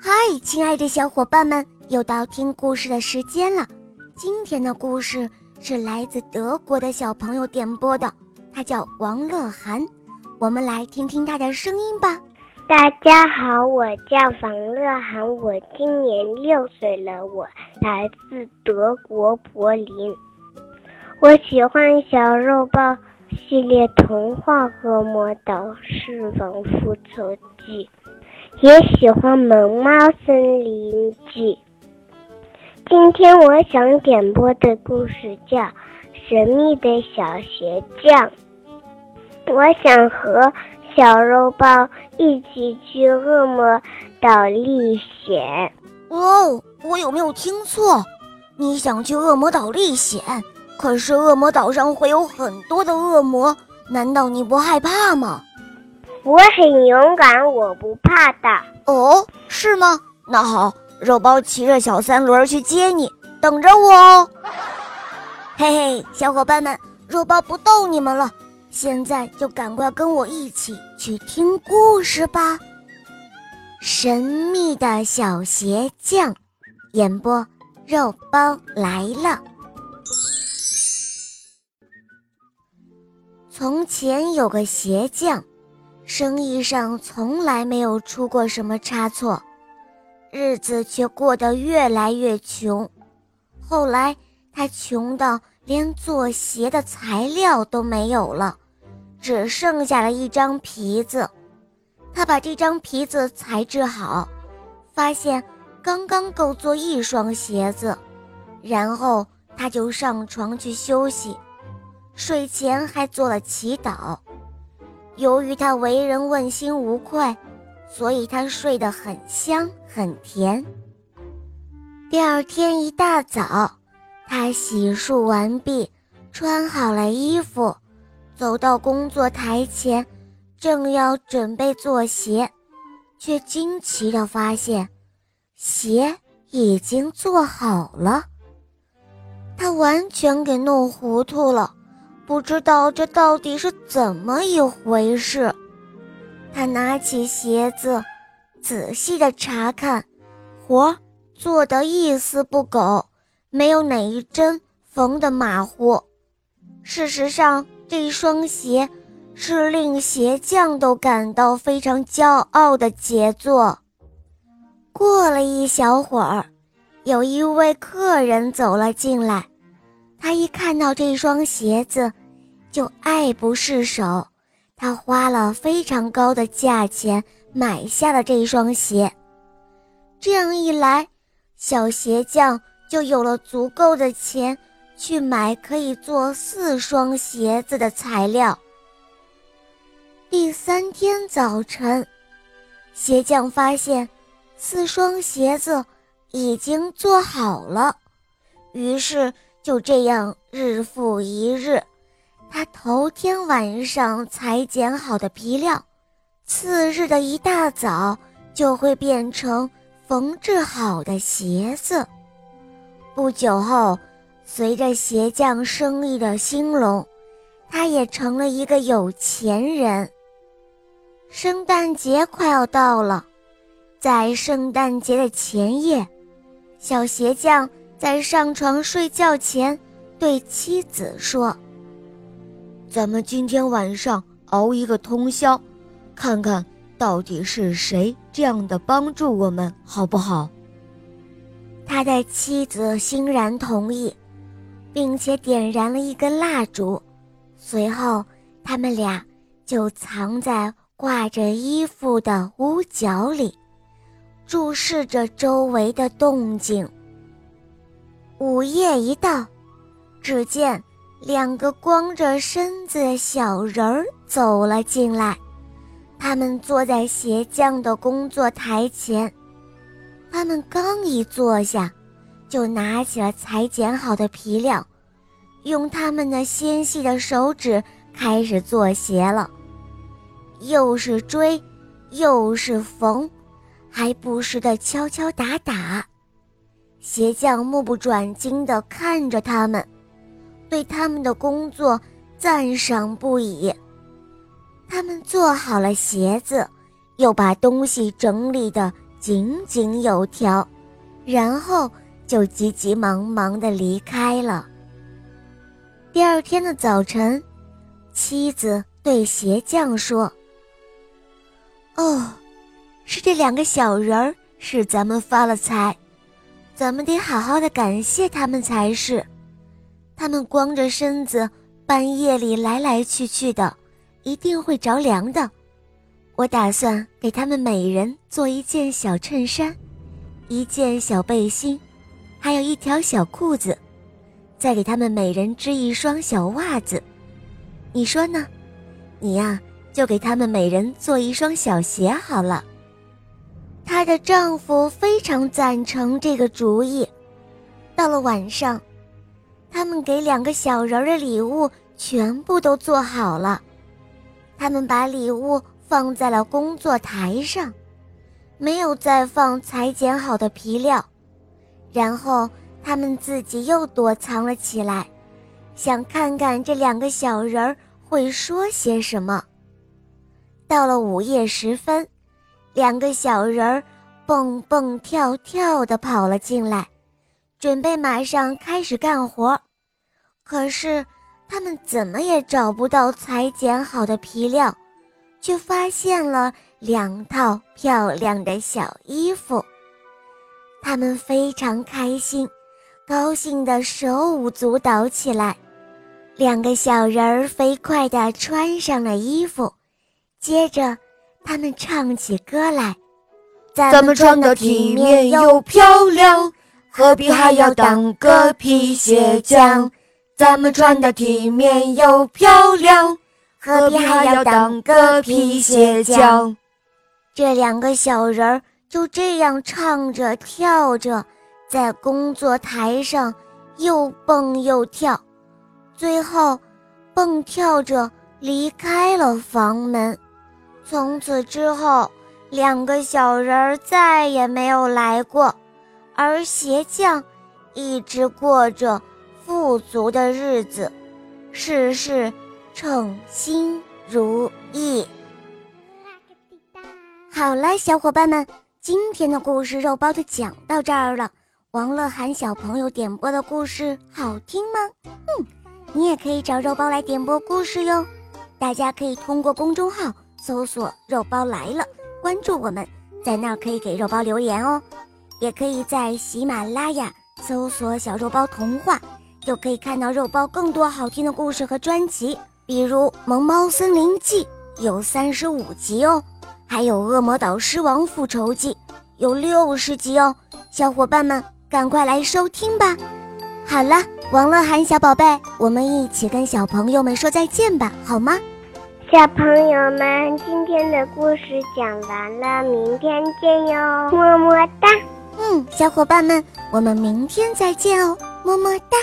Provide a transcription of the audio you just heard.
嗨，亲爱的小伙伴们，又到听故事的时间了。今天的故事是来自德国的小朋友点播的，他叫王乐涵。我们来听听他的声音吧。大家好，我叫王乐涵，我今年六岁了，我来自德国柏林。我喜欢《小肉包》系列童话《恶魔岛狮王复仇记》。也喜欢《萌猫森林记》。今天我想点播的故事叫《神秘的小鞋匠》。我想和小肉包一起去恶魔岛历险。哦，我有没有听错？你想去恶魔岛历险？可是恶魔岛上会有很多的恶魔，难道你不害怕吗？我很勇敢，我不怕的。哦，是吗？那好，肉包骑着小三轮去接你，等着我哦。嘿嘿，小伙伴们，肉包不逗你们了，现在就赶快跟我一起去听故事吧。神秘的小鞋匠，演播，肉包来了。从前有个鞋匠。生意上从来没有出过什么差错，日子却过得越来越穷。后来他穷到连做鞋的材料都没有了，只剩下了一张皮子。他把这张皮子裁制好，发现刚刚够做一双鞋子，然后他就上床去休息，睡前还做了祈祷。由于他为人问心无愧，所以他睡得很香很甜。第二天一大早，他洗漱完毕，穿好了衣服，走到工作台前，正要准备做鞋，却惊奇地发现，鞋已经做好了。他完全给弄糊涂了。不知道这到底是怎么一回事。他拿起鞋子，仔细的查看，活做得一丝不苟，没有哪一针缝得马虎。事实上，这双鞋是令鞋匠都感到非常骄傲的杰作。过了一小会儿，有一位客人走了进来，他一看到这双鞋子。就爱不释手，他花了非常高的价钱买下了这双鞋。这样一来，小鞋匠就有了足够的钱去买可以做四双鞋子的材料。第三天早晨，鞋匠发现四双鞋子已经做好了，于是就这样日复一日。他头天晚上裁剪好的皮料，次日的一大早就会变成缝制好的鞋子。不久后，随着鞋匠生意的兴隆，他也成了一个有钱人。圣诞节快要到了，在圣诞节的前夜，小鞋匠在上床睡觉前对妻子说。咱们今天晚上熬一个通宵，看看到底是谁这样的帮助我们，好不好？他的妻子欣然同意，并且点燃了一根蜡烛。随后，他们俩就藏在挂着衣服的屋角里，注视着周围的动静。午夜一到，只见。两个光着身子的小人儿走了进来，他们坐在鞋匠的工作台前。他们刚一坐下，就拿起了裁剪好的皮料，用他们那纤细的手指开始做鞋了。又是追，又是缝，还不时地敲敲打打。鞋匠目不转睛地看着他们。对他们的工作赞赏不已。他们做好了鞋子，又把东西整理得井井有条，然后就急急忙忙地离开了。第二天的早晨，妻子对鞋匠说：“哦，是这两个小人儿使咱们发了财，咱们得好好的感谢他们才是。他们光着身子，半夜里来来去去的，一定会着凉的。我打算给他们每人做一件小衬衫，一件小背心，还有一条小裤子。”再给他们每人织一双小袜子，你说呢？你呀，就给他们每人做一双小鞋好了。她的丈夫非常赞成这个主意。到了晚上，他们给两个小人的礼物全部都做好了。他们把礼物放在了工作台上，没有再放裁剪好的皮料，然后。他们自己又躲藏了起来，想看看这两个小人儿会说些什么。到了午夜时分，两个小人儿蹦蹦跳跳地跑了进来，准备马上开始干活。可是他们怎么也找不到裁剪好的皮料，却发现了两套漂亮的小衣服。他们非常开心。高兴的手舞足蹈起来，两个小人儿飞快地穿上了衣服，接着他们唱起歌来：“咱们穿的体面又漂亮，何必还要当个皮鞋匠？咱们穿的体面又漂亮，何必还要当个皮鞋匠？”这两个小人儿就这样唱着跳着。在工作台上又蹦又跳，最后蹦跳着离开了房门。从此之后，两个小人儿再也没有来过，而鞋匠一直过着富足的日子，事事称心如意。好了，小伙伴们，今天的故事肉包就讲到这儿了。王乐涵小朋友点播的故事好听吗？嗯，你也可以找肉包来点播故事哟。大家可以通过公众号搜索“肉包来了”，关注我们，在那儿可以给肉包留言哦。也可以在喜马拉雅搜索“小肉包童话”，就可以看到肉包更多好听的故事和专辑，比如《萌猫森林记》有三十五集哦，还有《恶魔岛狮王复仇记》有六十集哦，小伙伴们。赶快来收听吧！好了，王乐涵小宝贝，我们一起跟小朋友们说再见吧，好吗？小朋友们，今天的故事讲完了，明天见哟，么么哒！嗯，小伙伴们，我们明天再见哦，么么哒。